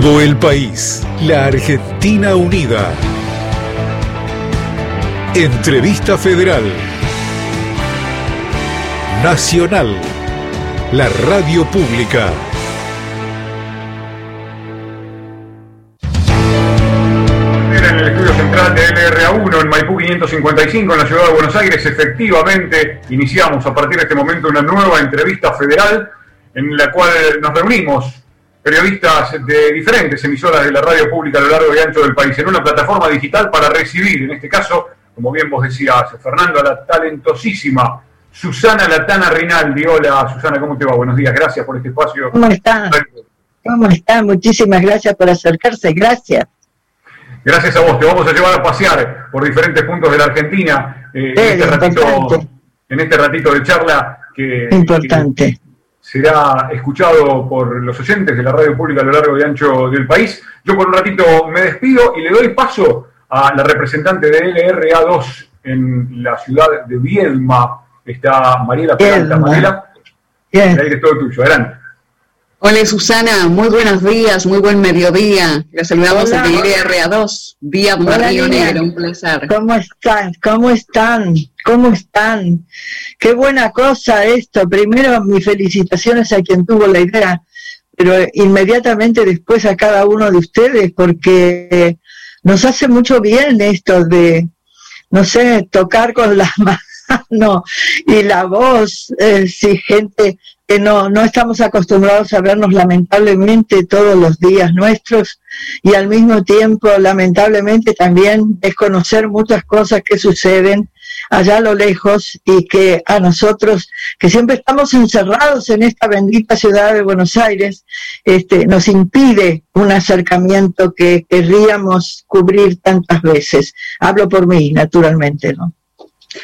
todo el país. La Argentina unida. Entrevista Federal. Nacional. La radio pública. En el estudio central de LRA1 en Maipú 555 en la ciudad de Buenos Aires, efectivamente iniciamos a partir de este momento una nueva entrevista federal en la cual nos reunimos periodistas de diferentes emisoras de la radio pública a lo largo y ancho del país en una plataforma digital para recibir, en este caso, como bien vos decías, Fernando, a la talentosísima Susana Latana Rinaldi. Hola, Susana, ¿cómo te va? Buenos días, gracias por este espacio. ¿Cómo están? ¿Cómo están? Muchísimas gracias por acercarse, gracias. Gracias a vos, te vamos a llevar a pasear por diferentes puntos de la Argentina eh, en, este ratito, en, este ratito, de charla que, importante. Será escuchado por los oyentes de la radio pública a lo largo y ancho del país. Yo por un ratito me despido y le doy paso a la representante de LRA2 en la ciudad de Viedma, está Mariela Peralta. Mariela, el aire es todo tuyo, adelante. Hola Susana, muy buenos días, muy buen mediodía. La saludamos a LRA2, vía Río Negro, un placer. ¿Cómo están? ¿Cómo están? ¿Cómo están? Qué buena cosa esto. Primero, mis felicitaciones a quien tuvo la idea, pero inmediatamente después a cada uno de ustedes, porque nos hace mucho bien esto de, no sé, tocar con las manos y la voz, eh, si gente que no, no estamos acostumbrados a vernos lamentablemente todos los días nuestros y al mismo tiempo lamentablemente también desconocer muchas cosas que suceden allá a lo lejos y que a nosotros, que siempre estamos encerrados en esta bendita ciudad de Buenos Aires, este, nos impide un acercamiento que querríamos cubrir tantas veces. Hablo por mí, naturalmente, ¿no?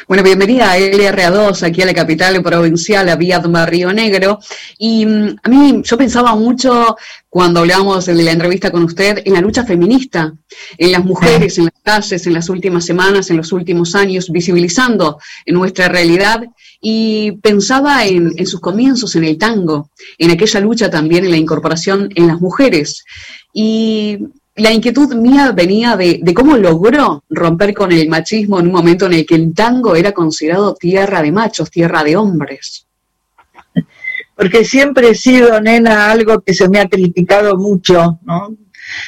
Bueno, bienvenida a LRA2, aquí a la capital provincial, a Viedma, Río Negro. Y mm, a mí, yo pensaba mucho cuando hablábamos de la entrevista con usted en la lucha feminista, en las mujeres, en las calles, en las últimas semanas, en los últimos años, visibilizando nuestra realidad. Y pensaba en, en sus comienzos en el tango, en aquella lucha también en la incorporación en las mujeres. Y la inquietud mía venía de, cómo logró romper con el machismo en un momento en el que el tango era considerado tierra de machos, tierra de hombres. Porque siempre he sido, nena, algo que se me ha criticado mucho, ¿no?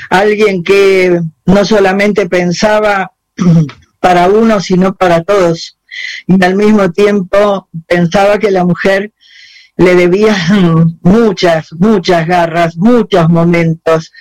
Alguien que no solamente pensaba para uno, sino para todos. Y al mismo tiempo pensaba que la mujer le debía muchas, muchas garras, muchos momentos,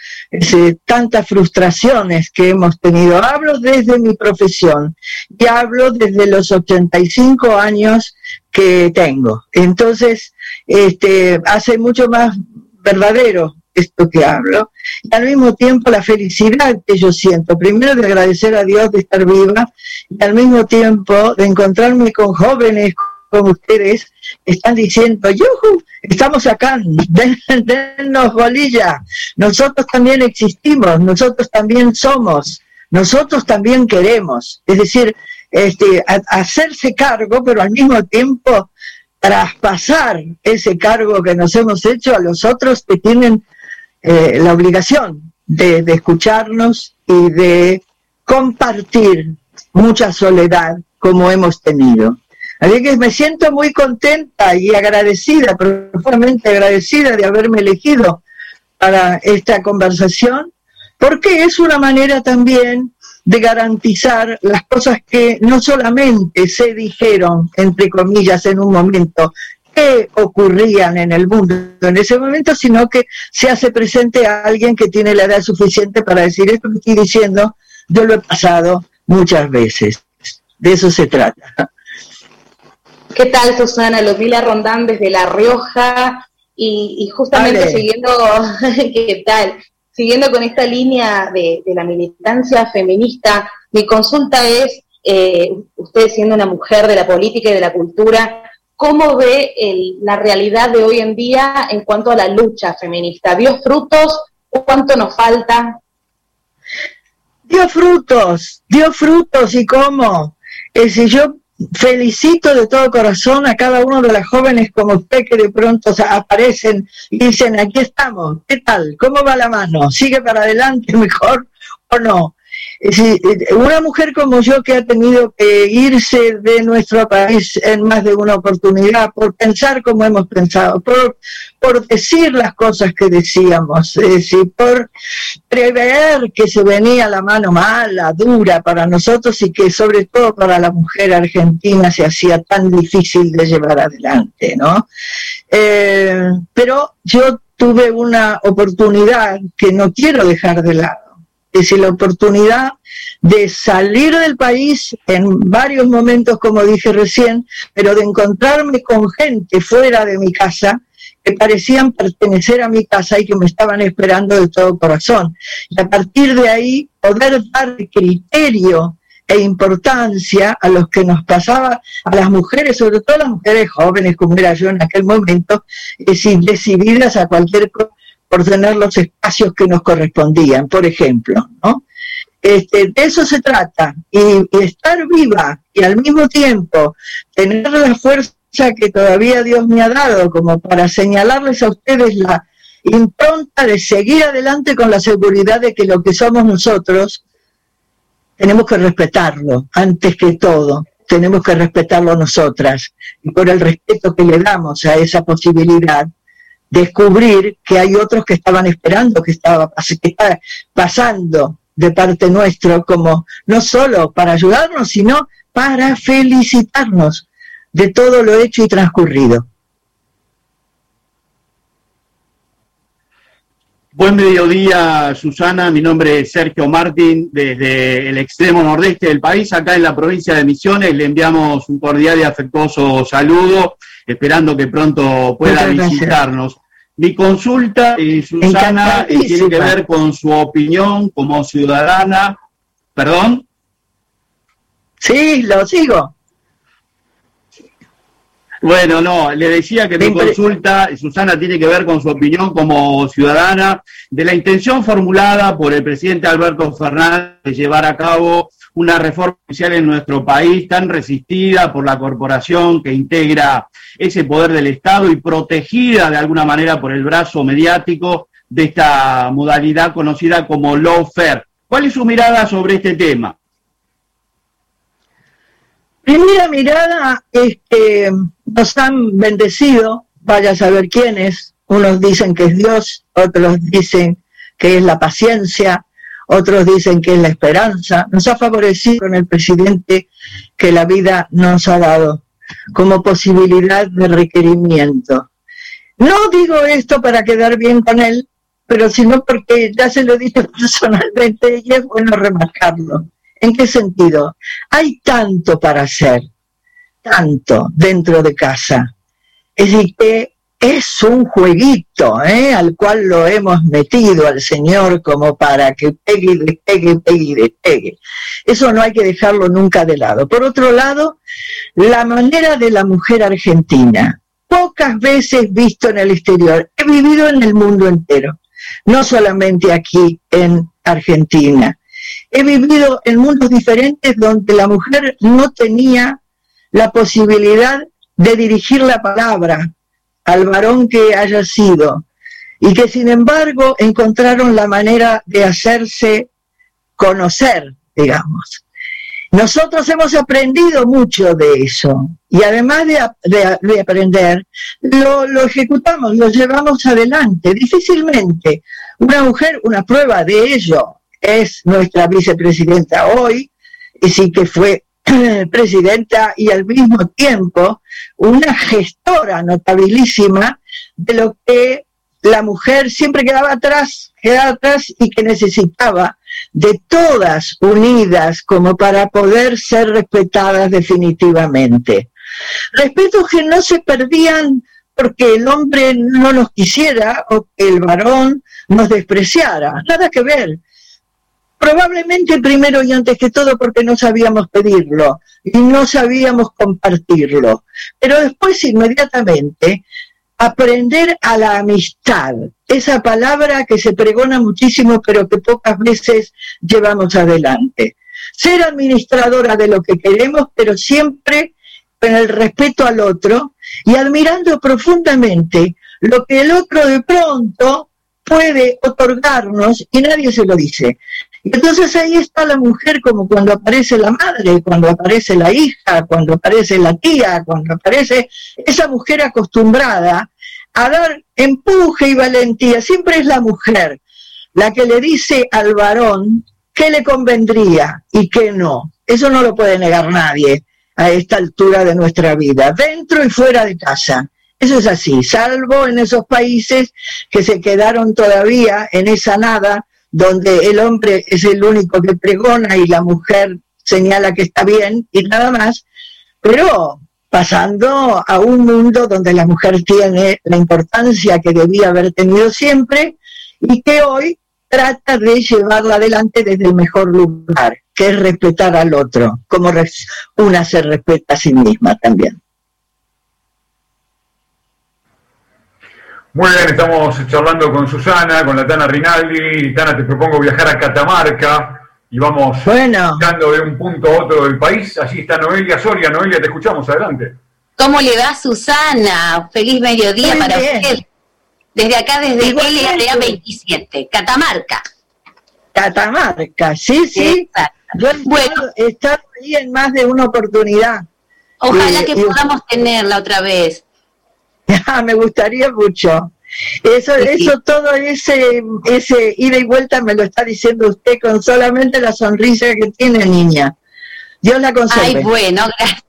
tantas frustraciones que hemos tenido. Hablo desde mi profesión y hablo desde los 85 años que tengo. Entonces, este, hace mucho más verdadero esto que hablo, y al mismo tiempo la felicidad que yo siento, primero de agradecer a Dios de estar viva, y al mismo tiempo de encontrarme con jóvenes como ustedes están diciendo, ¡yuhu! Estamos acá, dennos bolilla, nosotros también existimos, nosotros también somos, nosotros también queremos. Es decir, este, hacerse cargo, pero al mismo tiempo traspasar ese cargo que nos hemos hecho a los otros que tienen eh, la obligación de escucharnos y de compartir mucha soledad como hemos tenido. Así que me siento muy contenta y agradecida, profundamente agradecida de haberme elegido para esta conversación, porque es una manera también de garantizar las cosas que no solamente se dijeron, entre comillas, en un momento, que ocurrían en el mundo en ese momento, sino que se hace presente a alguien que tiene la edad suficiente para decir esto que estoy diciendo, yo lo he pasado muchas veces. De eso se trata. ¿Qué tal, Susana? Ludmila Rondán desde La Rioja y, justamente siguiendo, ¿qué tal? Siguiendo con esta línea de, la militancia feminista, mi consulta es, eh, usted siendo una mujer de la política y de la cultura, ¿cómo ve la realidad de hoy en día en cuanto a la lucha feminista? ¿Dio frutos? ¿Cuánto nos falta? Dio frutos, dio frutos y cómo. Eh, si yo felicito de todo corazón a cada uno de las jóvenes como usted que de pronto aparecen y dicen, aquí estamos, ¿qué tal? ¿Cómo va la mano? ¿Sigue para adelante mejor o no? Eh, una mujer como yo que ha tenido que irse de nuestro país en más de una oportunidad por pensar como hemos pensado, por, por decir las cosas que decíamos, es decir, por prever que se venía la mano mala, dura para nosotros y que sobre todo para la mujer argentina se hacía tan difícil de llevar adelante, ¿no? Eh, pero yo tuve una oportunidad que no quiero dejar de lado es la oportunidad de salir del país en varios momentos, como dije recién, pero de encontrarme con gente fuera de mi casa que parecían pertenecer a mi casa y que me estaban esperando de todo corazón. Y a partir de ahí poder dar criterio e importancia a los que nos pasaba, a las mujeres, sobre todo a las mujeres jóvenes, como era yo en aquel momento, es decir, decididas a cualquier cosa por tener los espacios que nos correspondían, por ejemplo, ¿no? Este, de eso se trata, y, estar viva y al mismo tiempo tener la fuerza que todavía Dios me ha dado como para señalarles a ustedes la impronta de seguir adelante con la seguridad de que lo que somos nosotros tenemos que respetarlo antes que todo, tenemos que respetarlo nosotras y por el respeto que le damos a esa posibilidad descubrir que hay otros que estaban esperando, que estaba, que pasando de parte nuestro como no solo para ayudarnos, sino para felicitarnos de todo lo hecho y transcurrido. Buen mediodía, Susana. Mi nombre es Sergio Martín, desde el extremo nordeste del país, acá en la provincia de Misiones. Le enviamos un cordial y afectuoso saludo, esperando que pronto pueda visitarnos. Mi consulta, eh, Susana, eh, tiene que ver con su opinión como ciudadana. ¿Perdón? Sí, lo sigo. Bueno, no, le decía que mi consulta, Susana, tiene que ver con su opinión como ciudadana de la intención formulada por el presidente Alberto Fernández de llevar a cabo una reforma social en nuestro país tan resistida por la corporación que integra ese poder del Estado y protegida de alguna manera por el brazo mediático de esta modalidad conocida como lawfare. ¿Cuál es su mirada sobre este tema? Primera mirada es que nos han bendecido, vaya a saber quiénes, unos dicen que es Dios, otros dicen que es la paciencia, otros dicen que es la esperanza, nos ha favorecido con el presidente que la vida nos ha dado como posibilidad de requerimiento. No digo esto para quedar bien con él, pero sino porque ya se lo dije personalmente y es bueno remarcarlo. ¿En qué sentido? Hay tanto para hacer, tanto dentro de casa. Es decir, que es un jueguito ¿eh? al cual lo hemos metido al Señor como para que pegue y despegue, pegue y. Eso no hay que dejarlo nunca de lado. Por otro lado, la manera de la mujer argentina, pocas veces visto en el exterior, he vivido en el mundo entero, no solamente aquí en Argentina. He vivido en mundos diferentes donde la mujer no tenía la posibilidad de dirigir la palabra, al varón que haya sido, y que sin embargo encontraron la manera de hacerse conocer, digamos. Nosotros hemos aprendido mucho de eso y además de, aprender, lo, lo, ejecutamos, lo llevamos adelante. Difícilmente una mujer, una prueba de ello es nuestra vicepresidenta hoy, y sí que fue presidenta y al mismo tiempo una gestora notabilísima de lo que la mujer siempre quedaba atrás, quedaba atrás y que necesitaba de todas unidas como para poder ser respetadas definitivamente. Respetos que no se perdían porque el hombre no nos quisiera o que el varón nos despreciara, nada que ver. Probablemente primero y antes que todo porque no sabíamos pedirlo y no sabíamos compartirlo. Pero después inmediatamente aprender a la amistad, esa palabra que se pregona muchísimo pero que pocas veces llevamos adelante. ser administradora de lo que queremos, pero siempre con el respeto al otro y admirando profundamente lo que el otro de pronto puede otorgarnos y nadie se lo dice. Entonces ahí está la mujer como cuando aparece la madre, cuando aparece la hija, cuando aparece la tía, cuando aparece esa mujer acostumbrada a dar empuje y valentía. Siempre es la mujer la que le dice al varón qué le convendría y qué no. Eso no lo puede negar nadie a esta altura de nuestra vida, dentro y fuera de casa. Eso es así, salvo en esos países que se quedaron todavía en esa nada, donde el hombre es el único que pregona y la mujer señala que está bien y nada más, pero pasando a un mundo donde la mujer tiene la importancia que debía haber tenido siempre y que hoy trata de llevarla adelante desde el mejor lugar, que es respetar al otro, como una se respeta a sí misma también. Muy bien, estamos charlando con Susana, con la Tana Rinaldi. Tana, te propongo viajar a Catamarca y vamos bueno. de un punto a otro del país. Allí está Noelia Soria. Noelia, te escuchamos, adelante. ¿Cómo le va Susana? Feliz mediodía para usted. Desde acá, desde LRA 27, Catamarca. Catamarca, sí, sí. Yo he estado ahí en más de una oportunidad. Ojalá eh, que podamos tenerla otra vez. me gustaría mucho. Eso, eso, todo ese, ese ida y vuelta me lo está diciendo usted con solamente la sonrisa que tiene, niña. Dios la conserve. Ay, bueno, gracias.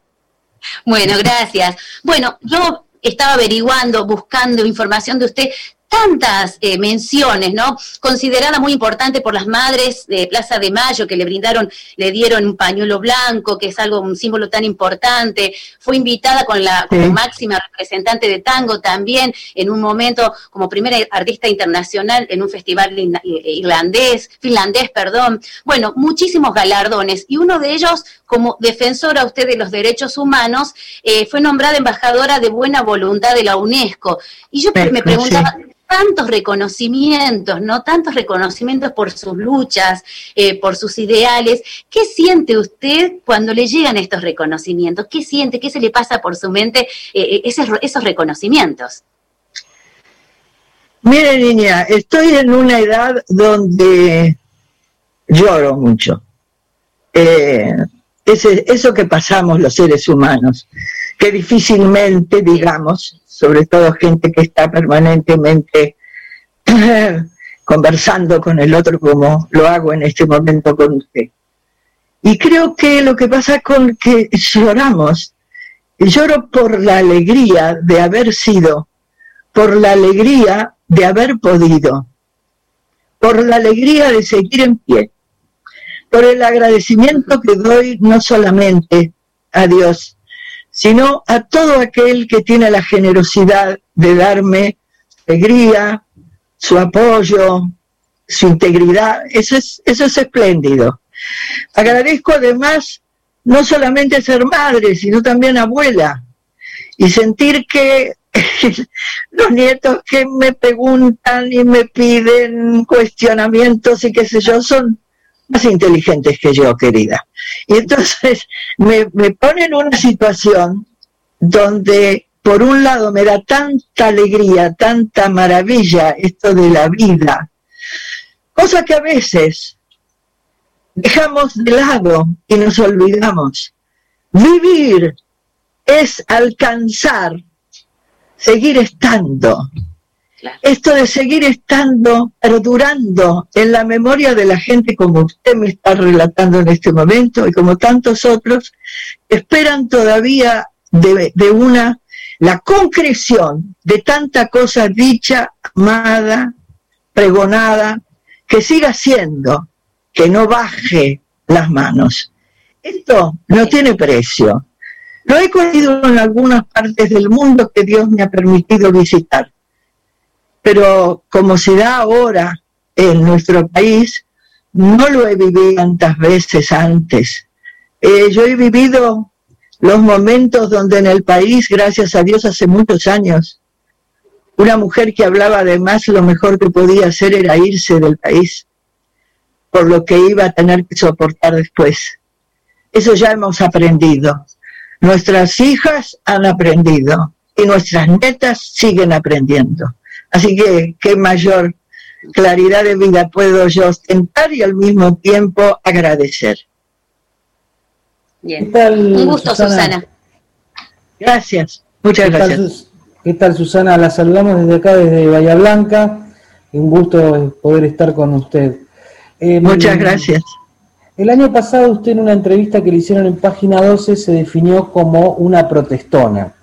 Bueno, gracias. Bueno, yo estaba averiguando, buscando información de usted tantas eh, menciones, ¿no? Considerada muy importante por las madres de Plaza de Mayo que le brindaron, le dieron un pañuelo blanco, que es algo, un símbolo tan importante. Fue invitada con la como máxima representante de tango también en un momento como primera artista internacional en un festival eh, irlandés, finlandés, perdón. Bueno, muchísimos galardones y uno de ellos como defensora usted de los derechos humanos eh, fue nombrada embajadora de buena voluntad de la UNESCO. Y yo me preguntaba, tantos reconocimientos, ¿no? Tantos reconocimientos por sus luchas, eh, por sus ideales. ¿Qué siente usted cuando le llegan estos reconocimientos? ¿Qué siente? ¿Qué se le pasa por su mente eh, eh, esos, reconocimientos? Mire, niña, estoy en una edad donde lloro mucho. Eso que pasamos los seres humanos, que difícilmente, digamos, sobre todo gente que está permanentemente conversando con el otro como lo hago en este momento con usted. Y creo que lo que pasa con que lloramos, lloro por la alegría de haber sido, por la alegría de haber podido, por la alegría de seguir en pie, por el agradecimiento que doy no solamente a Dios, sino a todo aquel que tiene la generosidad de darme alegría, su apoyo, su integridad. Eso es, eso es espléndido. Agradezco además no solamente ser madre, sino también abuela. Y sentir que los nietos que me preguntan y me piden cuestionamientos y qué sé yo, son más inteligentes que yo, querida. Y entonces me, me pone en una situación donde por un lado me da tanta alegría, tanta maravilla esto de la vida, cosa que a veces dejamos de lado y nos olvidamos. Vivir es alcanzar, seguir estando, esto de seguir estando, perdurando en la memoria de la gente como usted me está relatando en este momento y como tantos otros, esperan todavía de, de una, la concreción de tanta cosa dicha, amada, pregonada, que siga siendo, que no baje las manos. Esto no tiene precio. Lo he conocido en algunas partes del mundo que Dios me ha permitido visitar pero como se da ahora en nuestro país, no lo he vivido tantas veces antes. Eh, yo he vivido los momentos donde en el país, gracias a Dios, hace muchos años, una mujer que hablaba además lo mejor que podía hacer era irse del país, por lo que iba a tener que soportar después. Eso ya hemos aprendido. Nuestras hijas han aprendido y nuestras netas siguen aprendiendo. Así que qué mayor claridad de vida puedo yo ostentar y al mismo tiempo agradecer. Bien. Un gusto, Susana. Gracias. Muchas gracias. ¿Qué tal, Susana? La saludamos desde acá, desde Bahía Blanca. Un gusto poder estar con usted. Eh, Muchas gracias. El año pasado usted en una entrevista que le hicieron en página 12 se definió como una protestona.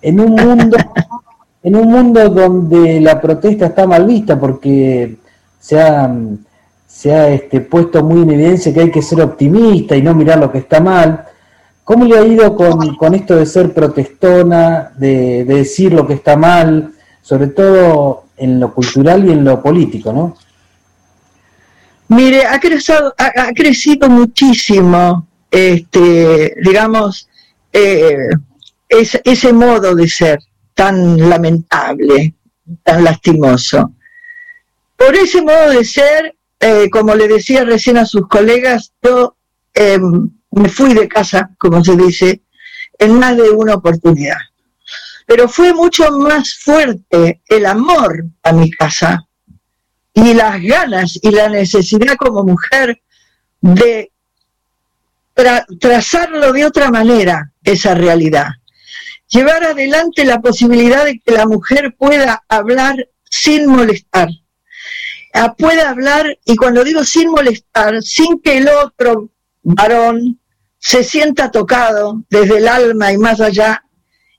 En un mundo, en un mundo donde la protesta está mal vista porque se ha, se ha este, puesto muy en evidencia que hay que ser optimista y no mirar lo que está mal, ¿cómo le ha ido con, esto de ser protestona, de, de decir lo que está mal, sobre todo en lo cultural y en lo político, ¿no? Mire, ha crecido, ha, crecido muchísimo, este, digamos, eh, ese modo de ser tan lamentable, tan lastimoso. Por ese modo de ser, eh, como le decía recién a sus colegas, yo em, me fui de casa, como se dice, en más de una oportunidad. Pero fue mucho más fuerte el amor a mi casa y las ganas y la necesidad como mujer de trazarlo de otra manera, esa realidad. Llevar adelante la posibilidad de que la mujer pueda hablar sin molestar. Ah, pueda hablar, y cuando digo sin molestar, sin que el otro varón se sienta tocado desde el alma y más allá,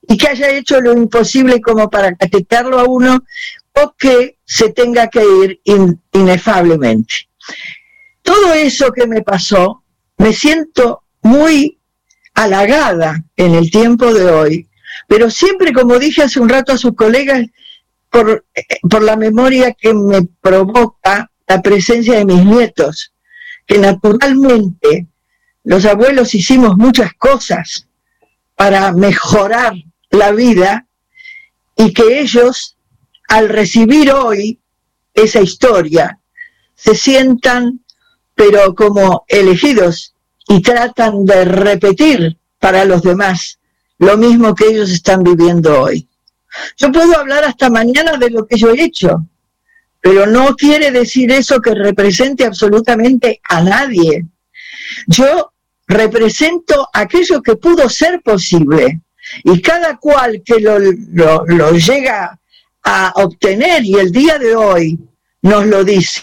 y que haya hecho lo imposible como para catetarlo a uno, o que se tenga que ir inefablemente. Todo eso que me pasó, me siento muy halagada en el tiempo de hoy, pero siempre, como dije hace un rato a sus colegas, por, por la memoria que me provoca la presencia de mis nietos, que naturalmente los abuelos hicimos muchas cosas para mejorar la vida y que ellos al recibir hoy esa historia, se sientan pero como elegidos y tratan de repetir para los demás lo mismo que ellos están viviendo hoy. Yo puedo hablar hasta mañana de lo que yo he hecho, pero no quiere decir eso que represente absolutamente a nadie. Yo represento aquello que pudo ser posible y cada cual que lo, llega a obtener y el día de hoy nos lo dice.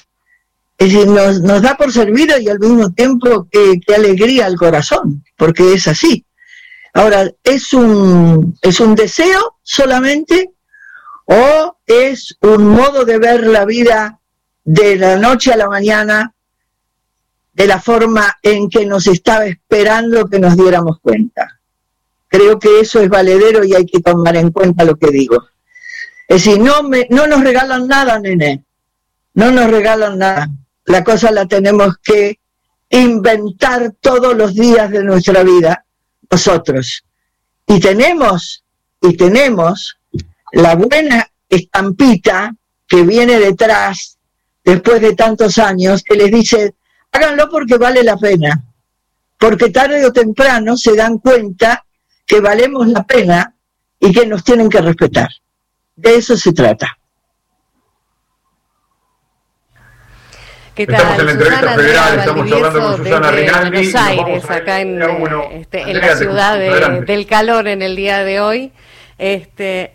Es decir, nos, nos da por servido y al mismo tiempo que, alegría al corazón, porque es así. Ahora, ¿es un, ¿es un deseo solamente o es un modo de ver la vida de la noche a la mañana de la forma en que nos estaba esperando que nos diéramos cuenta? Creo que eso es valedero y hay que tomar en cuenta lo que digo. Es decir, no, me, no nos regalan nada, nene. No nos regalan nada. La cosa la tenemos que inventar todos los días de nuestra vida nosotros. Y tenemos, y tenemos la buena estampita que viene detrás, después de tantos años, que les dice, háganlo porque vale la pena. Porque tarde o temprano se dan cuenta que valemos la pena y que nos tienen que respetar. De eso se trata. Estamos en la entrevista federal, estamos hablando con Susana Rinaldi. Buenos Aires, acá en, este, en la ciudad del calor en el día de hoy. Este,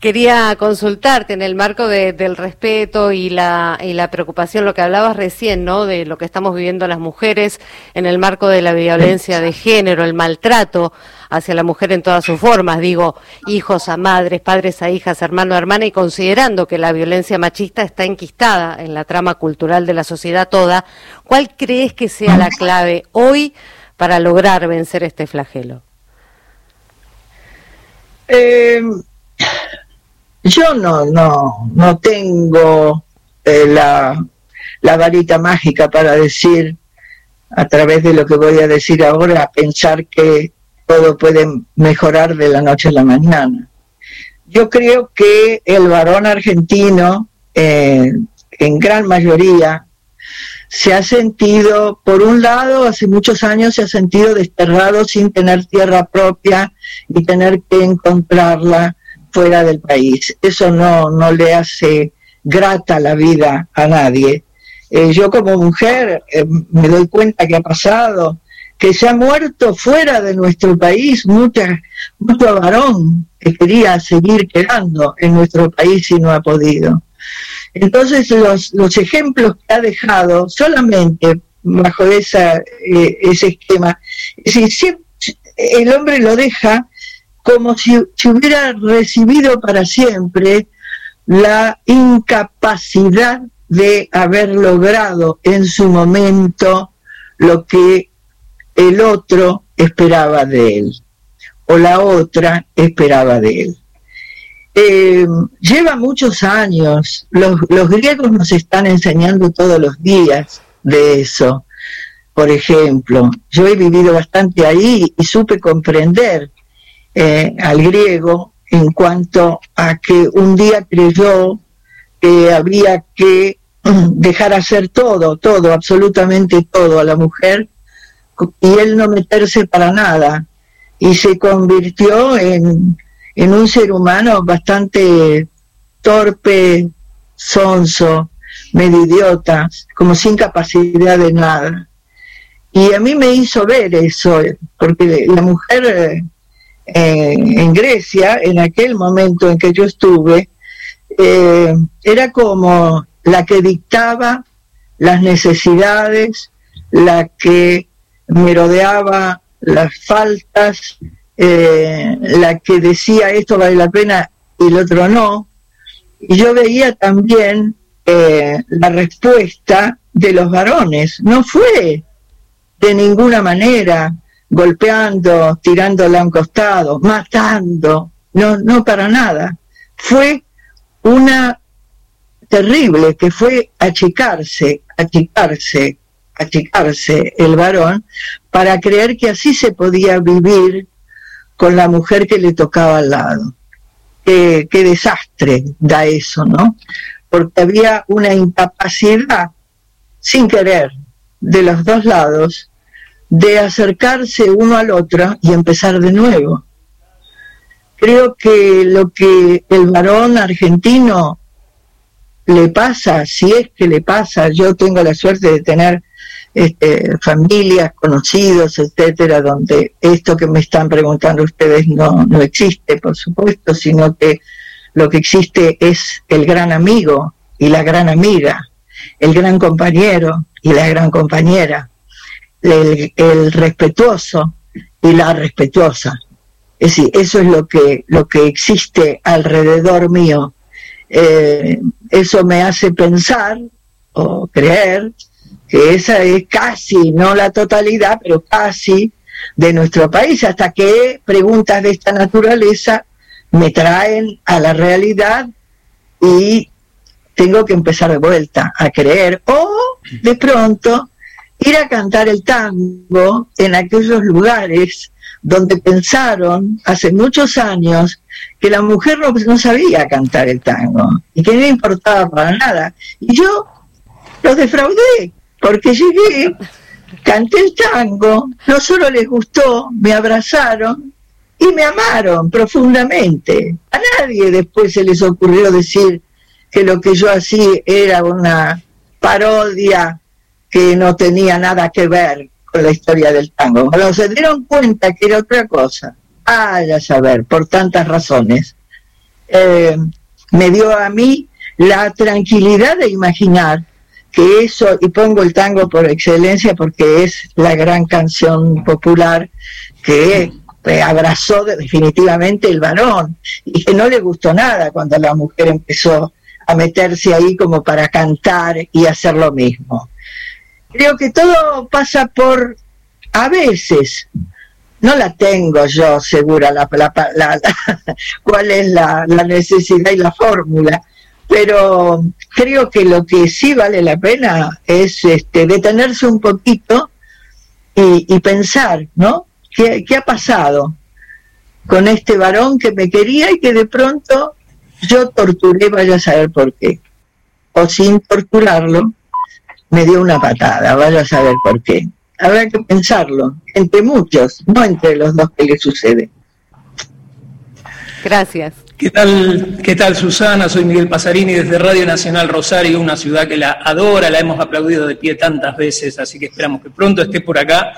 Quería consultarte en el marco del respeto y la, y la preocupación, lo que hablabas recién, ¿no? De lo que estamos viviendo las mujeres en el marco de la violencia de género, el maltrato hacia la mujer en todas sus formas, digo, hijos a madres, padres a hijas, hermano a hermana, y considerando que la violencia machista está enquistada en la trama cultural de la sociedad toda, ¿cuál crees que sea la clave hoy para lograr vencer este flagelo? Eh yo no, no, no tengo eh, la, la varita mágica para decir, a través de lo que voy a decir ahora, pensar que todo puede mejorar de la noche a la mañana. Yo creo que el varón argentino, eh, en gran mayoría, se ha sentido, por un lado, hace muchos años se ha sentido desterrado sin tener tierra propia y tener que encontrarla fuera del país. Eso no, no le hace grata la vida a nadie. Eh, yo como mujer eh, me doy cuenta que ha pasado, que se ha muerto fuera de nuestro país mucha, mucho varón que quería seguir quedando en nuestro país y no ha podido. Entonces los, los ejemplos que ha dejado solamente bajo esa, eh, ese esquema, es decir, el hombre lo deja como si, si hubiera recibido para siempre la incapacidad de haber logrado en su momento lo que el otro esperaba de él o la otra esperaba de él. Eh, lleva muchos años, los, griegos nos están enseñando todos los días de eso. Por ejemplo, yo he vivido bastante ahí y supe comprender eh, al griego en cuanto a que un día creyó que había que dejar hacer todo, todo, absolutamente todo a la mujer y él no meterse para nada y se convirtió en, en un ser humano bastante torpe, sonso, medio idiota, como sin capacidad de nada. Y a mí me hizo ver eso, porque la mujer eh, en Grecia, en aquel momento en que yo estuve, eh, era como la que dictaba las necesidades, la que merodeaba las faltas, eh, la que decía esto vale la pena y el otro no. Y yo veía también eh, la respuesta de los varones. No fue de ninguna manera golpeando, tirándola a un costado, matando, no, no para nada. Fue una terrible que fue achicarse, achicarse, achicarse el varón para creer que así se podía vivir con la mujer que le tocaba al lado. Qué, qué desastre da eso, ¿no? Porque había una incapacidad, sin querer, de los dos lados, de acercarse uno al otro y empezar de nuevo. Creo que lo que el varón argentino le pasa, si es que le pasa, yo tengo la suerte de tener este, familias, conocidos, etcétera, donde esto que me están preguntando ustedes no, no existe, por supuesto, sino que lo que existe es el gran amigo y la gran amiga, el gran compañero y la gran compañera, el, respetuoso y la respetuosa. Es decir, eso es lo que, lo que existe alrededor mío eh, eso me hace pensar o creer esa es casi, no la totalidad, pero casi de nuestro país, hasta que preguntas de esta naturaleza me traen a la realidad y tengo que empezar de vuelta a creer o de pronto ir a cantar el tango en aquellos lugares donde pensaron hace muchos años que la mujer no, sabía cantar el tango y que no importaba para nada. Y yo los defraudé, porque llegué, canté el tango, no solo les gustó, me abrazaron y me amaron profundamente. A nadie después se les ocurrió decir que lo que yo hacía era una parodia que no tenía nada que ver con la historia del tango. Pero se dieron cuenta que era otra cosa. Ah, ya saber, por tantas razones. Eh, me dio a mí la tranquilidad de imaginar que eso, y pongo el tango por excelencia porque es la gran canción popular que abrazó definitivamente el varón y que no le gustó nada cuando la mujer empezó a meterse ahí como para cantar y hacer lo mismo. Creo que todo pasa por, a veces, no la tengo yo segura la, cuál es la, necesidad y la fórmula, pero creo que lo que sí vale la pena es este, detenerse un poquito y, pensar, ¿no? ¿Qué, ¿Qué ha pasado con este varón que me quería y que de pronto yo torturé, vaya a saber por qué? O sin torturarlo, me dio una patada, vaya a saber por qué. Habrá que pensarlo, entre muchos, no entre los dos que le sucede. Gracias. ¿Qué tal, ¿Qué tal Susana? Soy Miguel Pasarini desde Radio Nacional Rosario, una ciudad que la adora, la hemos aplaudido de pie tantas veces, así que esperamos que pronto esté por acá.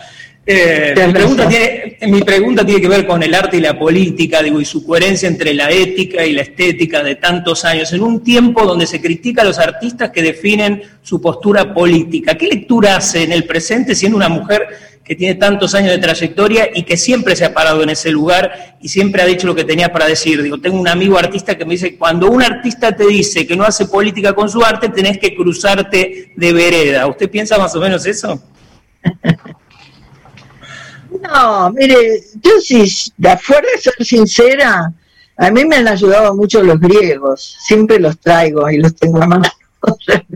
Eh, mi, pregunta tiene, mi, pregunta tiene, que ver con el arte y la política, digo, y su coherencia entre la ética y la estética de tantos años, en un tiempo donde se critica a los artistas que definen su postura política. ¿Qué lectura hace en el presente siendo una mujer que tiene tantos años de trayectoria y que siempre se ha parado en ese lugar y siempre ha dicho lo que tenía para decir. Digo, tengo un amigo artista que me dice, cuando un artista te dice que no hace política con su arte, tenés que cruzarte de vereda. ¿Usted piensa más o menos eso? No, mire, yo sí, de afuera de ser sincera, a mí me han ayudado mucho los griegos, siempre los traigo y los tengo a mano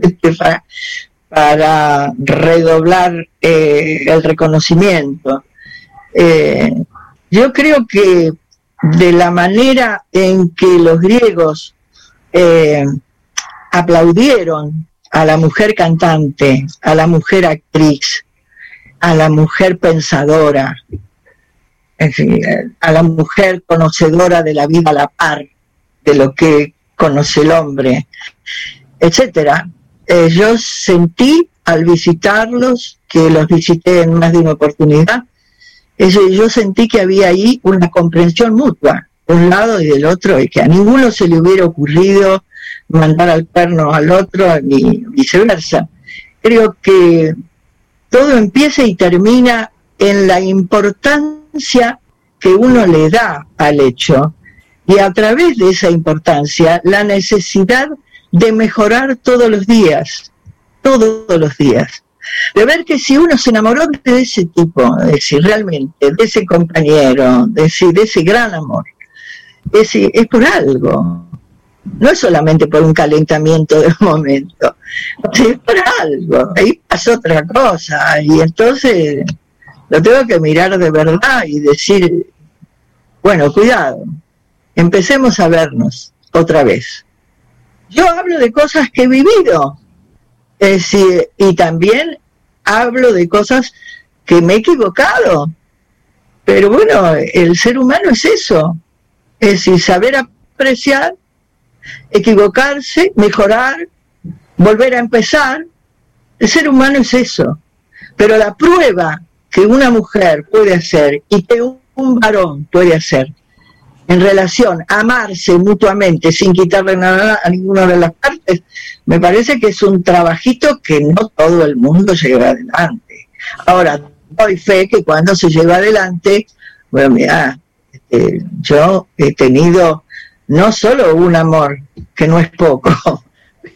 para redoblar eh, el reconocimiento. Eh, yo creo que de la manera en que los griegos eh, aplaudieron a la mujer cantante, a la mujer actriz, a la mujer pensadora, a la mujer conocedora de la vida a la par de lo que conoce el hombre, etcétera, eh, yo sentí al visitarlos, que los visité en más de una oportunidad, yo sentí que había ahí una comprensión mutua, un lado y del otro, y que a ninguno se le hubiera ocurrido mandar al perno al otro, ni viceversa. Creo que todo empieza y termina en la importancia que uno le da al hecho y a través de esa importancia la necesidad de mejorar todos los días, todos los días. De ver que si uno se enamoró de ese tipo, de decir realmente, de ese compañero, de, ese, de ese gran amor, es, es por algo. No es solamente por un calentamiento de momento, es por algo. Ahí pasó otra cosa. Y entonces lo tengo que mirar de verdad y decir, bueno, cuidado, empecemos a vernos otra vez. Yo hablo de cosas que he vivido y también hablo de cosas que me he equivocado. Pero bueno, el ser humano es eso, es decir, saber apreciar, equivocarse, mejorar, volver a empezar. El ser humano es eso. Pero la prueba que una mujer puede hacer y que un varón puede hacer en relación a amarse mutuamente sin quitarle nada a ninguna de las partes, me parece que es un trabajito que no todo el mundo lleva adelante. Ahora, doy fe que cuando se lleva adelante, bueno, mira, este, yo he tenido no solo un amor, que no es poco,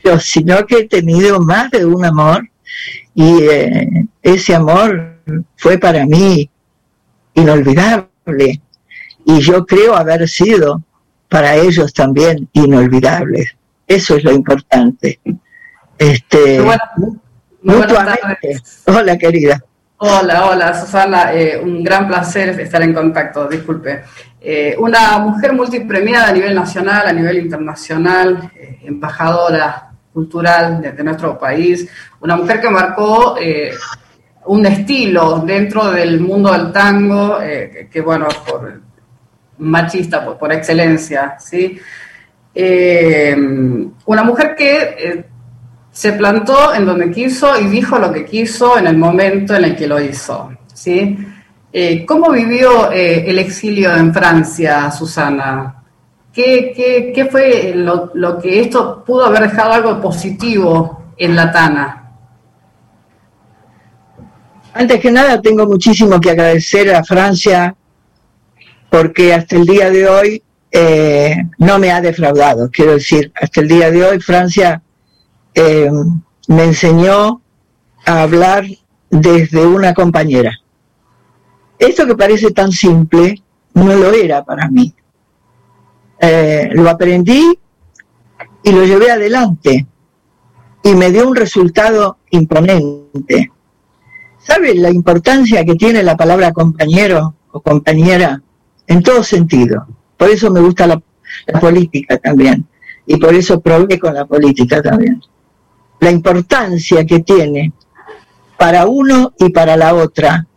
pero sino que he tenido más de un amor y eh, ese amor fue para mí inolvidable y yo creo haber sido para ellos también inolvidables. Eso es lo importante. Este, mutuamente. Hola, querida. Hola, hola, Susana. Eh, un gran placer estar en contacto. Disculpe. Eh, una mujer multipremiada a nivel nacional, a nivel internacional, eh, embajadora cultural de, nuestro país, una mujer que marcó un estilo dentro del mundo del tango, que bueno, por, machista por, excelencia, ¿sí? Eh, una mujer que eh, se plantó en donde quiso y dijo lo que quiso en el momento en el que lo hizo, ¿sí? Eh, ¿Cómo vivió el exilio en Francia, Susana? ¿Qué, fue lo, lo, que esto pudo haber dejado algo positivo en la Tana? Antes que nada, tengo muchísimo que agradecer a Francia porque hasta el día de hoy eh, no me ha defraudado. Quiero decir, hasta el día de hoy Francia eh, me enseñó a hablar desde una compañera. Esto que parece tan simple no lo era para mí. Eh, lo aprendí y lo llevé adelante y me dio un resultado imponente. ¿Sabe la importancia que tiene la palabra compañero o compañera en todo sentido. Por eso me gusta la, política también y por eso probé con la política también. la importancia que tiene para uno y para la otra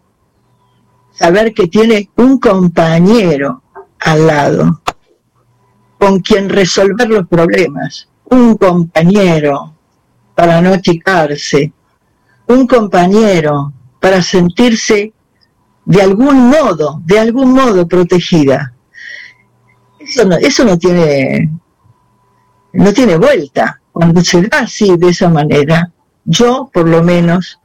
saber que tiene un compañero al lado con quien resolver los problemas, un compañero para no achicarse, un compañero para sentirse de algún modo, de algún modo protegida. Eso no, eso no tiene, no tiene vuelta. Cuando se da así, de esa manera, yo por lo menos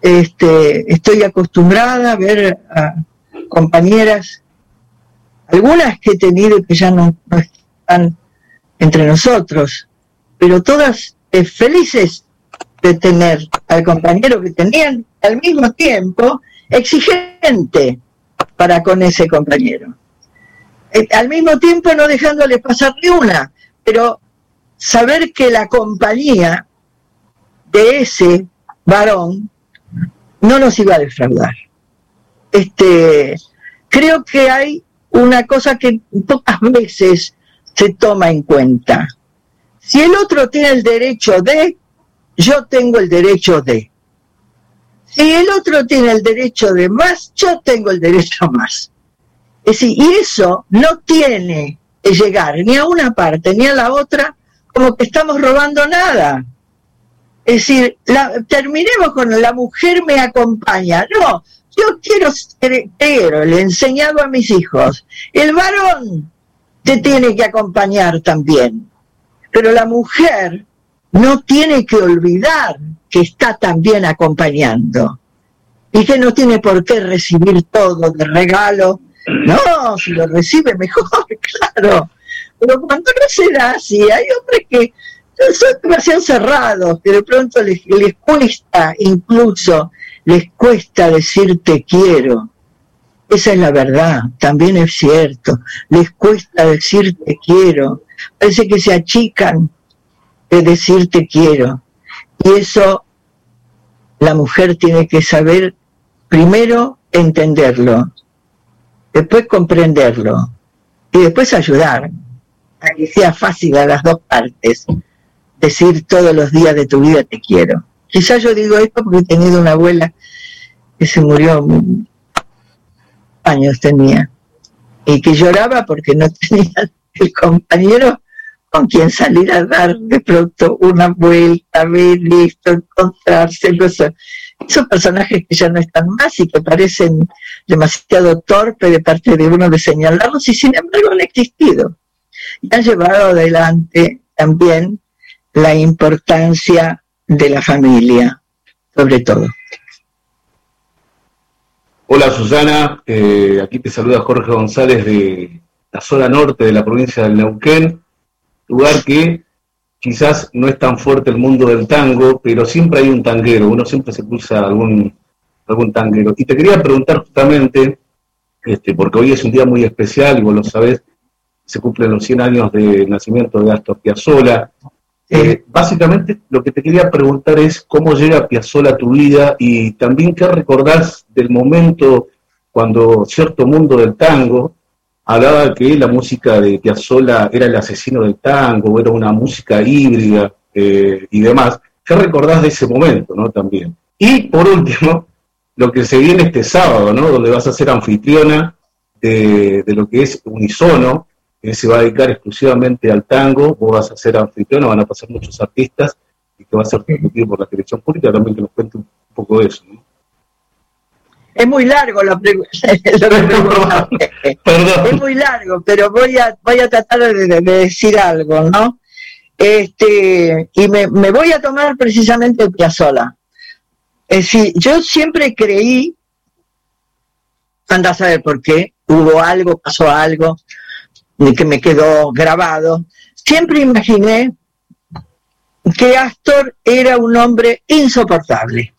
este, estoy acostumbrada a ver a compañeras, algunas que he tenido que ya no, están entre nosotros, pero todas eh, felices de tener al compañero que tenían al mismo tiempo exigente para con ese compañero. Eh, al mismo tiempo no dejándole pasar ni una, pero saber que la compañía de ese varón no nos iba a defraudar. Este, creo que hay una cosa que pocas veces se toma en cuenta. Si el otro tiene el derecho de, yo tengo el derecho de. Si el otro tiene el derecho de más, yo tengo el derecho más. Es decir, y eso no tiene que llegar ni a una parte ni a la otra como que estamos robando nada. Es decir, terminemos con la mujer me acompaña. No, yo quiero quiero, le he enseñado a mis hijos. El varón te tiene que acompañar también. Pero la mujer no tiene que olvidar que está también acompañando y que no tiene por qué recibir todo de regalo. No, si lo recibe mejor, claro. Pero cuando no se da así, hay hombres que son demasiado cerrados, que de pronto les, les cuesta, incluso les cuesta decir te quiero. Esa es la verdad, también es cierto. Les cuesta decir te quiero. Parece que se achican de decir te quiero. Y eso la mujer tiene que saber primero entenderlo, después comprenderlo y después ayudar a que sea fácil a las dos partes decir todos los días de tu vida te quiero. Quizás yo digo esto porque he tenido una abuela que se murió, años tenía, y que lloraba porque no tenía el compañero con quien salir a dar de pronto una vuelta, ver listo, encontrarse, esos personajes que ya no están más y que parecen demasiado torpe de parte de uno de señalarlos y sin embargo han existido. Y han llevado adelante también la importancia de la familia, sobre todo. Hola Susana, eh, aquí te saluda Jorge González de la zona norte de la provincia del Neuquén, lugar que quizás no es tan fuerte el mundo del tango, pero siempre hay un tanguero, uno siempre se cruza algún, algún tanguero. Y te quería preguntar justamente, este, porque hoy es un día muy especial, y vos lo sabés, se cumplen los 100 años de nacimiento de Astor Piazzolla, eh, básicamente lo que te quería preguntar es cómo llega Piazzolla a tu vida y también qué recordás del momento cuando cierto mundo del tango hablaba que la música de Piazzolla era el asesino del tango, era una música híbrida eh, y demás. ¿Qué recordás de ese momento, no? También. Y por último, lo que se viene este sábado, ¿no? Donde vas a ser anfitriona de, lo que es Unisono, que se va a dedicar exclusivamente al tango, vos vas a ser anfitriona, van a pasar muchos artistas y que va a ser transmitido por la televisión pública, también que nos cuente un poco de eso. ¿no? Es muy largo la pregunta. es muy largo, pero voy a, voy a tratar de, decir algo, ¿no? Este, y me, me voy a tomar precisamente el Piazzola. Es decir, yo siempre creí, anda a saber por qué, hubo algo, pasó algo, que me quedó grabado, siempre imaginé que Astor era un hombre insoportable.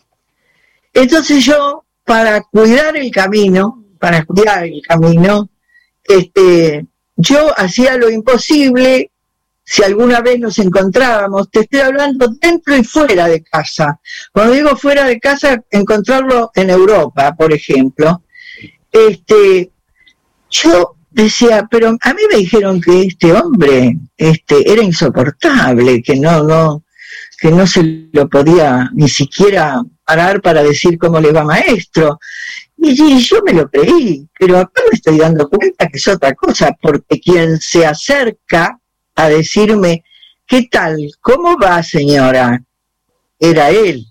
Entonces yo, para cuidar el camino, para cuidar el camino, este, yo hacía lo imposible si alguna vez nos encontrábamos, te estoy hablando dentro y fuera de casa. Cuando digo fuera de casa, encontrarlo en Europa, por ejemplo. Este, yo decía, pero a mí me dijeron que este hombre este, era insoportable, que no, no, que no se lo podía ni siquiera parar para decir cómo le va maestro. Y, yo me lo creí, pero acá me estoy dando cuenta que es otra cosa, porque quien se acerca a decirme, ¿qué tal? ¿Cómo va, señora? Era él.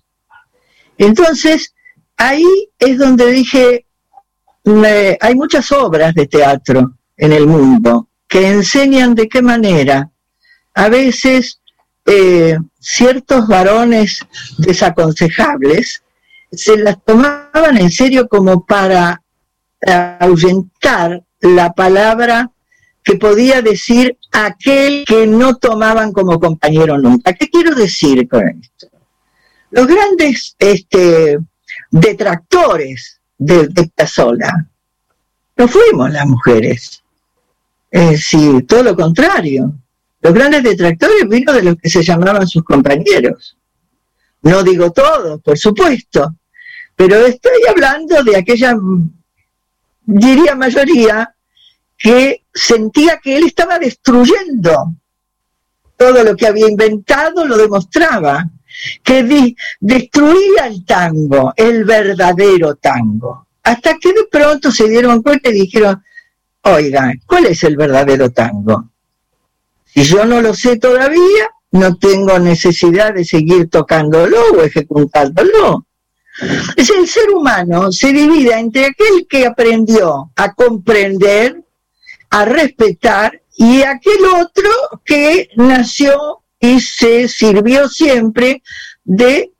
Entonces, ahí es donde dije, hay muchas obras de teatro en el mundo que enseñan de qué manera a veces eh, ciertos varones desaconsejables se las tomaban en serio como para ahuyentar la palabra que podía decir aquel que no tomaban como compañero nunca. ¿Qué quiero decir con esto? Los grandes este, detractores de, de no fuimos las mujeres. sí, todo lo contrario. Los grandes detractores vino de los que se llamaban sus compañeros. No digo todos, por supuesto, pero estoy hablando de aquella, diría mayoría, que sentía que él estaba destruyendo todo lo que había inventado, lo demostraba, que destruía el tango, el verdadero tango. Hasta que de pronto se dieron cuenta y dijeron, oiga, ¿cuál es el verdadero tango? Si yo no lo sé todavía, no tengo necesidad de seguir tocándolo o ejecutándolo. Es el ser humano se divide entre aquel que aprendió a comprender, a respetar, y aquel otro que nació y se sirvió siempre de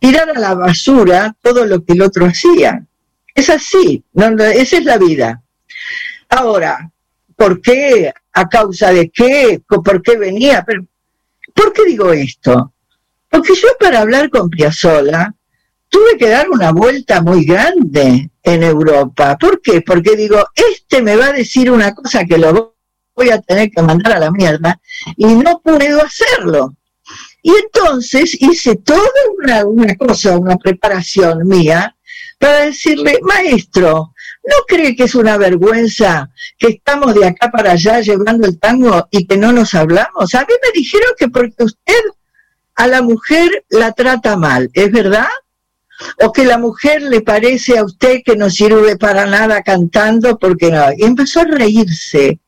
tirar a la basura todo lo que el otro hacía. Es así, esa es la vida. Ahora, ¿por qué? ¿A causa de qué? ¿Por qué venía? ¿Por qué digo esto? Porque yo para hablar con Piazzolla tuve que dar una vuelta muy grande en Europa. ¿Por qué? Porque digo, este me va a decir una cosa que lo voy a tener que mandar a la mierda y no puedo hacerlo. Y entonces hice toda una, una cosa, una preparación mía para decirle, maestro, ¿no cree que es una vergüenza que estamos de acá para allá llevando el tango y que no nos hablamos? A mí me dijeron que porque usted a la mujer la trata mal, ¿es verdad? O que la mujer le parece a usted que no sirve para nada cantando porque no. Y empezó a reírse,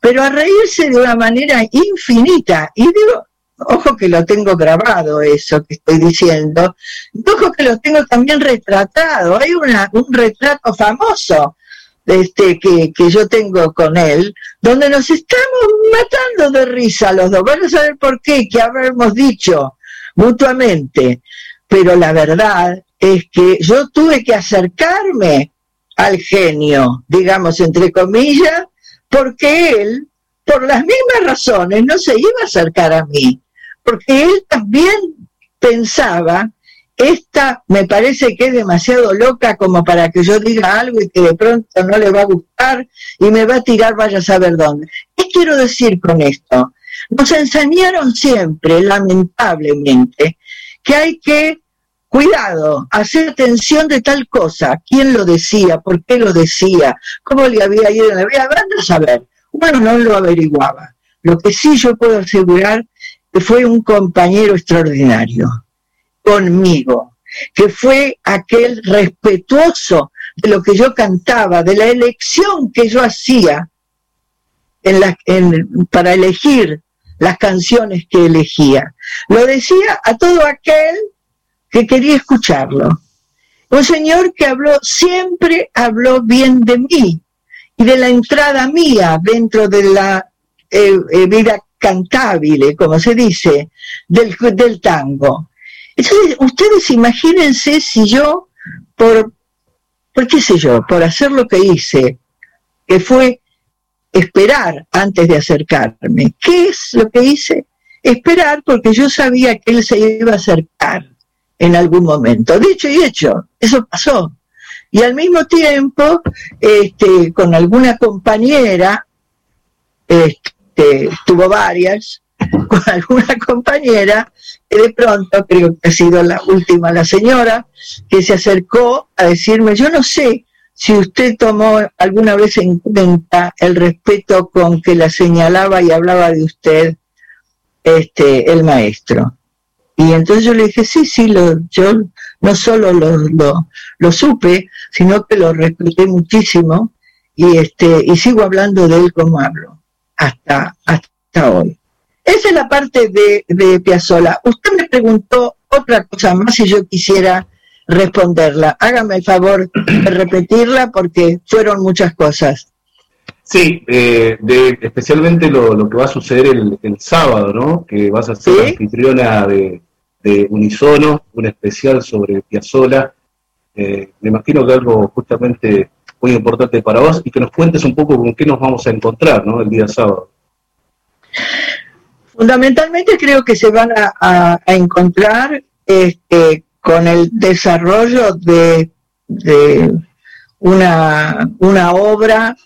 pero a reírse de una manera infinita. Y digo, ojo que lo tengo grabado eso que estoy diciendo, ojo que lo tengo también retratado. Hay una, un retrato famoso este, que, que yo tengo con él, donde nos estamos matando de risa los dos. Van a saber por qué, que habremos dicho mutuamente pero la verdad es que yo tuve que acercarme al genio, digamos, entre comillas, porque él, por las mismas razones, no se iba a acercar a mí, porque él también pensaba, esta me parece que es demasiado loca como para que yo diga algo y que de pronto no le va a gustar y me va a tirar vaya a saber dónde. ¿Qué quiero decir con esto? Nos enseñaron siempre, lamentablemente, que hay que, cuidado, hacer atención de tal cosa, quién lo decía, por qué lo decía, cómo le había ido en la vida, van a saber. Bueno, no lo averiguaba. Lo que sí yo puedo asegurar que fue un compañero extraordinario conmigo, que fue aquel respetuoso de lo que yo cantaba, de la elección que yo hacía para elegir las canciones que elegía. Lo decía a todo aquel que quería escucharlo. Un señor que habló, siempre habló bien de mí y de la entrada mía dentro de la eh, eh, vida cantable, como se dice, del, del tango. Entonces, ustedes imagínense si yo, por, por qué sé yo, por hacer lo que hice, que fue esperar antes de acercarme. ¿Qué es lo que hice? Esperar porque yo sabía que él se iba a acercar en algún momento. Dicho y hecho, eso pasó. Y al mismo tiempo, este, con alguna compañera, este, tuvo varias, con alguna compañera, que de pronto, creo que ha sido la última, la señora, que se acercó a decirme, yo no sé si usted tomó alguna vez en cuenta el respeto con que la señalaba y hablaba de usted, este, el maestro. Y entonces yo le dije, sí, sí, lo, yo no solo lo, lo, lo, supe, sino que lo respeté muchísimo y, este, y sigo hablando de él como hablo, hasta, hasta hoy. Esa es la parte de, de Piazzola. Usted me preguntó otra cosa más si yo quisiera responderla. Hágame el favor de repetirla porque fueron muchas cosas. Sí, eh, de, especialmente lo, que va a suceder el, sábado, ¿no? Que vas a ser anfitriona de, Unisono, un especial sobre Piazzola. Eh, me imagino que algo justamente muy importante para vos y que nos cuentes un poco con qué nos vamos a encontrar, ¿no? El día sábado. Fundamentalmente creo que se van a, encontrar este, con el desarrollo de, una, obra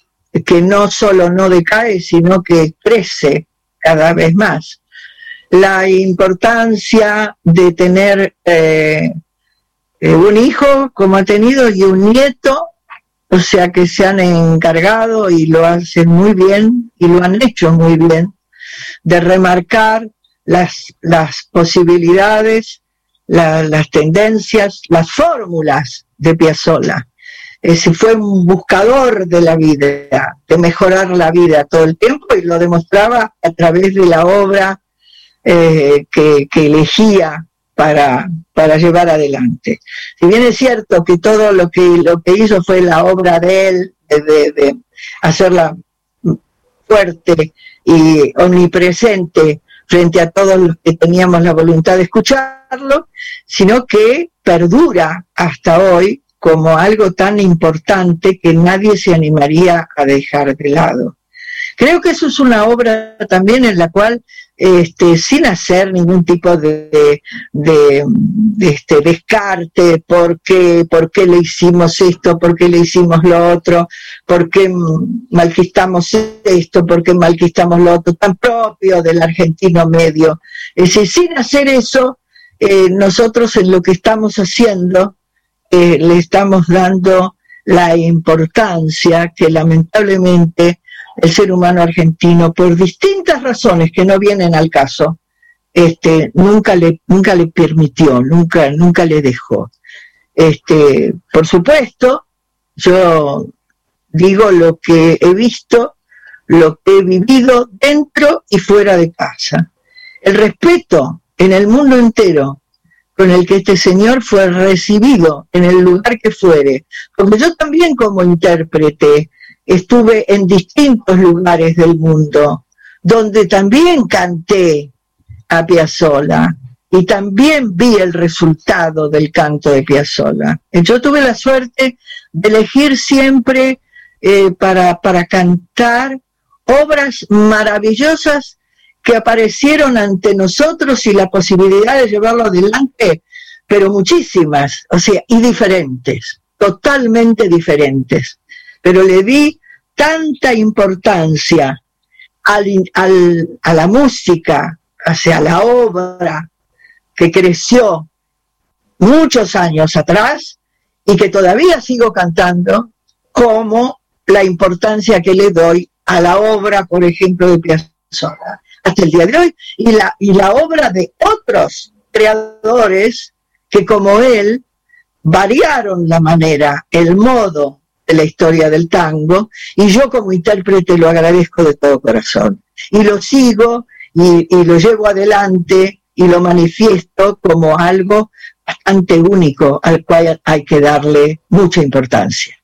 que no solo no decae, sino que crece cada vez más. La importancia de tener eh, eh, un hijo como ha tenido y un nieto, o sea que se han encargado y lo hacen muy bien y lo han hecho muy bien, de remarcar las, las posibilidades, las tendencias, las fórmulas de Piazzolla. Ese fue un buscador de la vida, de mejorar la vida todo el tiempo y lo demostraba a través de la obra eh, que, elegía para, para llevar adelante. Si bien es cierto que todo lo que, lo que hizo fue la obra de él, de, de hacerla fuerte y omnipresente frente a todos los que teníamos la voluntad de escucharlo, sino que perdura hasta hoy como algo tan importante que nadie se animaría a dejar de lado. Creo que eso es una obra también en la cual, este, sin hacer ningún tipo de, de, este, descarte, ¿por qué, por qué le hicimos esto, por qué le hicimos lo otro, por qué malquistamos esto, por qué malquistamos lo otro, tan propio del argentino medio. Es decir, sin hacer eso, eh, nosotros en lo que estamos haciendo, le estamos dando la importancia que lamentablemente el ser humano argentino, por distintas razones que no vienen al caso, este, nunca le, nunca le permitió, nunca, nunca le dejó. Este, por supuesto, yo digo lo que he visto, lo que he vivido dentro y fuera de casa. El respeto en el mundo entero con el que este señor fue recibido en el lugar que fuere. Porque yo también como intérprete estuve en distintos lugares del mundo, donde también canté a Piazzolla y también vi el resultado del canto de Piazzolla. Yo tuve la suerte de elegir siempre eh, para, para cantar obras maravillosas que aparecieron ante nosotros y la posibilidad de llevarlo adelante, pero muchísimas, o sea, y diferentes, totalmente diferentes. Pero le di tanta importancia a la música, hacia la obra, que creció muchos años atrás y que todavía sigo cantando, como la importancia que le doy a la obra, por ejemplo, de Piazzolla hasta el día de hoy, y la, y la obra de otros creadores que como él variaron la manera, el modo de la historia del tango, y yo como intérprete lo agradezco de todo corazón. Y lo sigo y, lo llevo adelante y lo manifiesto como algo bastante único al cual hay que darle mucha importancia.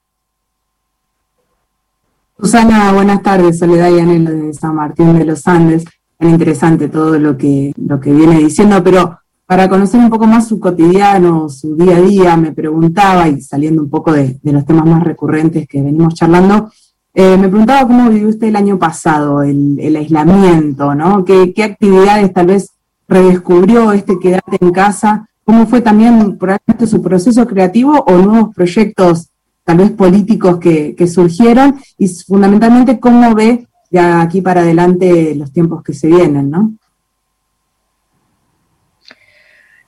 Susana, buenas tardes. Soledad Yanelo de San Martín de los Andes interesante todo lo que, lo que viene diciendo, pero para conocer un poco más su cotidiano, su día a día, me preguntaba, y saliendo un poco de, los temas más recurrentes que venimos charlando, eh, me preguntaba cómo vivió usted el año pasado, el, aislamiento, ¿no? ¿Qué, actividades tal vez redescubrió este quedarte en casa? ¿Cómo fue también probablemente su proceso creativo o nuevos proyectos tal vez políticos que, que surgieron? Y fundamentalmente, ¿cómo ve ya aquí para adelante los tiempos que se vienen, ¿no?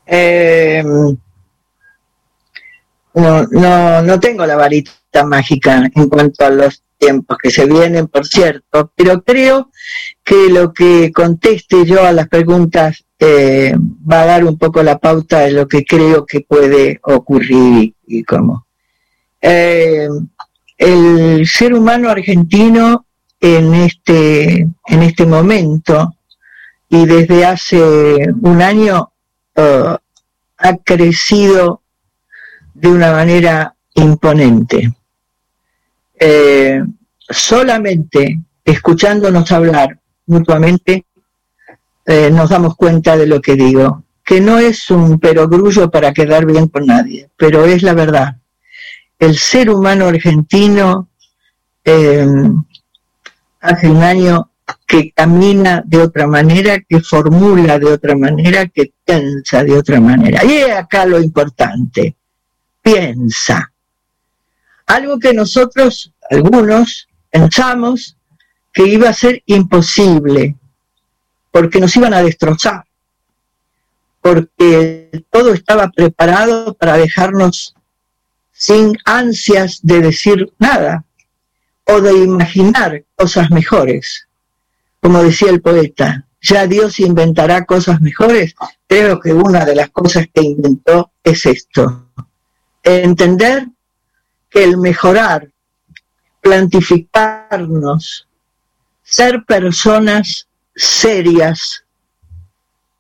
Eh, no, no, no tengo la varita mágica en cuanto a los tiempos que se vienen, por cierto, pero creo que lo que conteste yo a las preguntas eh, va a dar un poco la pauta de lo que creo que puede ocurrir y, cómo. Eh, el ser humano argentino en este, en este momento y desde hace un año uh, ha crecido de una manera imponente. Eh, solamente escuchándonos hablar mutuamente eh, nos damos cuenta de lo que digo, que no es un perogrullo para quedar bien con nadie, pero es la verdad. El ser humano argentino eh, hace un año que camina de otra manera, que formula de otra manera, que piensa de otra manera. Y acá lo importante, piensa. Algo que nosotros, algunos, pensamos que iba a ser imposible, porque nos iban a destrozar, porque todo estaba preparado para dejarnos sin ansias de decir nada de imaginar cosas mejores. Como decía el poeta, ya Dios inventará cosas mejores. Creo que una de las cosas que inventó es esto, entender que el mejorar, plantificarnos, ser personas serias,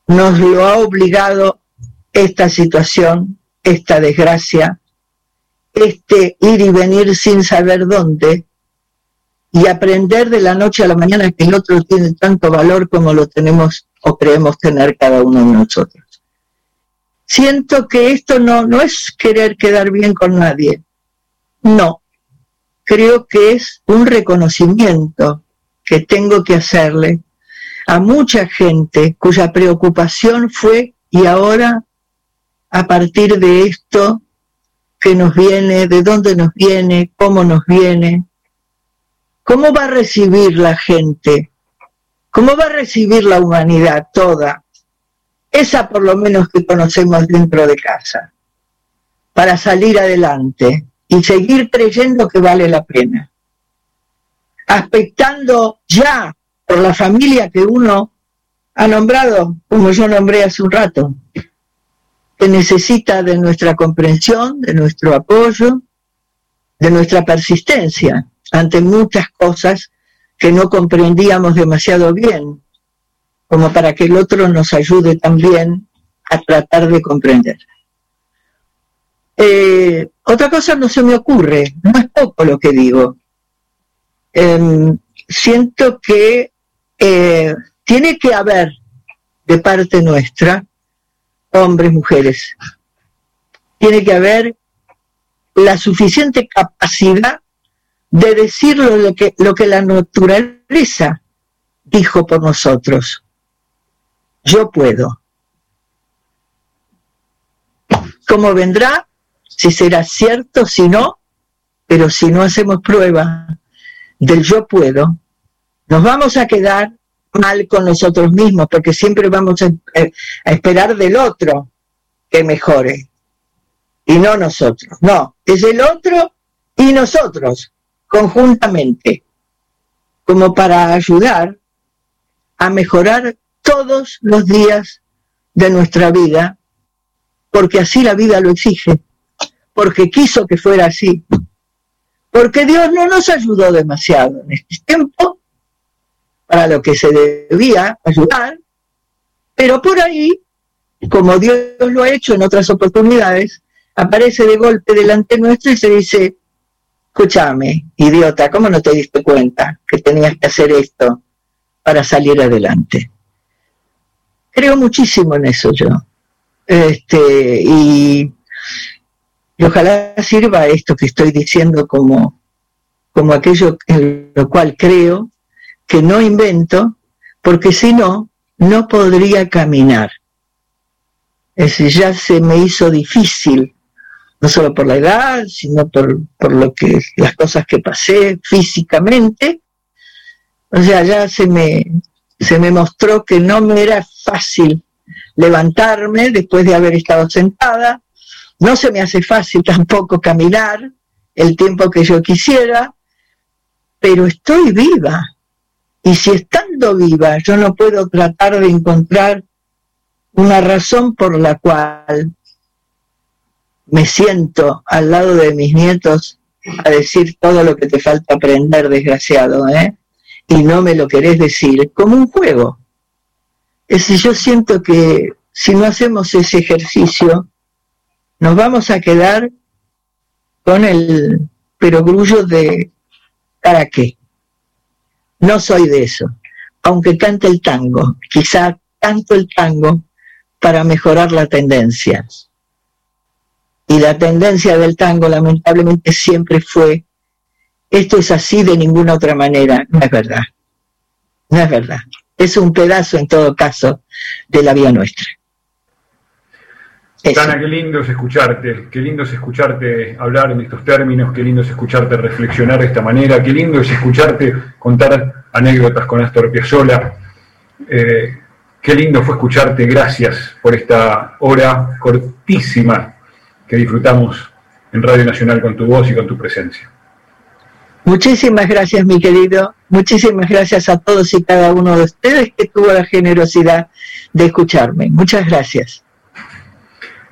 nos lo ha obligado esta situación, esta desgracia, este ir y venir sin saber dónde, y aprender de la noche a la mañana que el otro tiene tanto valor como lo tenemos o creemos tener cada uno de nosotros. Siento que esto no, no es querer quedar bien con nadie, no, creo que es un reconocimiento que tengo que hacerle a mucha gente cuya preocupación fue y ahora a partir de esto que nos viene, de dónde nos viene, cómo nos viene, cómo va a recibir la gente, cómo va a recibir la humanidad toda, esa por lo menos que conocemos dentro de casa, para salir adelante y seguir creyendo que vale la pena. Aspectando ya por la familia que uno ha nombrado, como yo nombré hace un rato, que necesita de nuestra comprensión, de nuestro apoyo, de nuestra persistencia ante muchas cosas que no comprendíamos demasiado bien, como para que el otro nos ayude también a tratar de comprender. Eh, otra cosa no se me ocurre, no es poco lo que digo. Em, siento que eh, tiene que haber de parte nuestra, hombres, mujeres, tiene que haber la suficiente capacidad de decir lo que, lo que la naturaleza dijo por nosotros. Yo puedo. ¿Cómo vendrá? si será cierto, si no, pero si no hacemos prueba del yo puedo, nos vamos a quedar mal con nosotros mismos, porque siempre vamos a, eh, esperar del otro que mejore, y no nosotros. No, es el otro y nosotros, conjuntamente, como para ayudar a mejorar todos los días de nuestra vida, porque así la vida lo exige porque quiso que fuera así. Porque Dios no nos ayudó demasiado en este tiempo para lo que se debía ayudar, pero por ahí, como Dios lo ha hecho en otras oportunidades, aparece de golpe delante nuestro y se dice, escúchame, idiota, ¿cómo no te diste cuenta que tenías que hacer esto para salir adelante? Creo muchísimo en eso yo. Este, y ojalá sirva esto que estoy diciendo como, como aquello en lo cual creo, que no invento, porque si no, no podría caminar. Es ya se me hizo difícil, no solo por la edad, sino por, por lo que, las cosas que pasé físicamente. O sea, ya se me, se me mostró que no me era fácil levantarme después de haber estado sentada, No se me hace fácil tampoco caminar el tiempo que yo quisiera, pero estoy viva. Y si estando viva yo no puedo tratar de encontrar una razón por la cual me siento al lado de mis nietos a decir todo lo que te falta aprender, desgraciado, ¿eh? Y no me lo querés decir, como un juego. Es decir, yo siento que si no hacemos ese ejercicio, nos vamos a quedar con el perogrullo de ¿para qué? No soy de eso. Aunque cante el tango, quizá canto el tango para mejorar la tendencia. Y la tendencia del tango lamentablemente siempre fue, esto es así de ninguna otra manera. No es verdad. No es verdad. Es un pedazo en todo caso de la vida nuestra. Tana, qué lindo es escucharte, qué lindo es escucharte hablar en estos términos, qué lindo es escucharte reflexionar de esta manera, qué lindo es escucharte contar anécdotas con Astor Piazzolla. Eh, qué lindo fue escucharte, gracias por esta hora cortísima que disfrutamos en Radio Nacional con tu voz y con tu presencia. Muchísimas gracias, mi querido. Muchísimas gracias a todos y cada uno de ustedes que tuvo la generosidad de escucharme. Muchas gracias.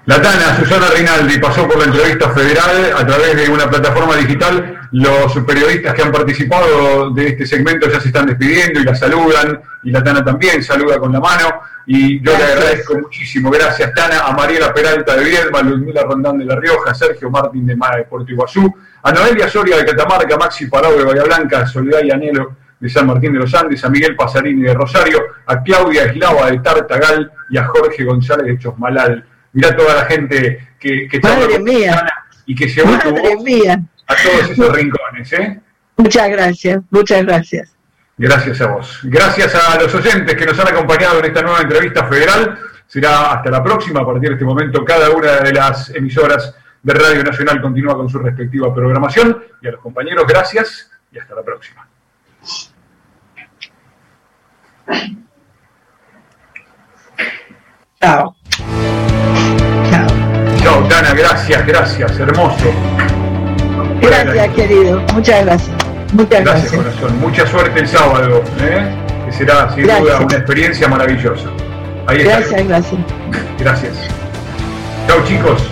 La Tana, Susana Rinaldi, pasó por la entrevista federal a través de una plataforma digital. Los periodistas que han participado de este segmento ya se están despidiendo y la saludan. Y la Tana también saluda con la mano. Y yo le agradezco muchísimo. Gracias, Tana, a Mariela Peralta de Viedma, Ludmila Rondán de La Rioja, Sergio Martín de, de Puerto Iguazú, a Noelia Soria de Catamarca, Maxi Parado de Bahía Blanca, Soledad y Anhelo de San Martín de los Andes, a Miguel Pasarini de Rosario, a Claudia Eslava de Tartagal y a Jorge González de Chosmalal mirá toda la gente que, que Madre mía. y que llevó tu voz mía. a todos esos rincones. ¿eh? Muchas gracias, muchas gracias. Gracias a vos. Gracias a los oyentes que nos han acompañado en esta nueva entrevista federal. Será hasta la próxima. A partir de este momento, cada una de las emisoras de Radio Nacional continúa con su respectiva programación. Y a los compañeros, gracias y hasta la próxima. Chao. Gracias, gracias, hermoso. Gracias, querido, muchas gracias. Muchas gracias. corazón. Mucha suerte el sábado, ¿eh? que será sin duda una experiencia maravillosa. Ahí gracias, gracias. Gracias. Chao, chicos.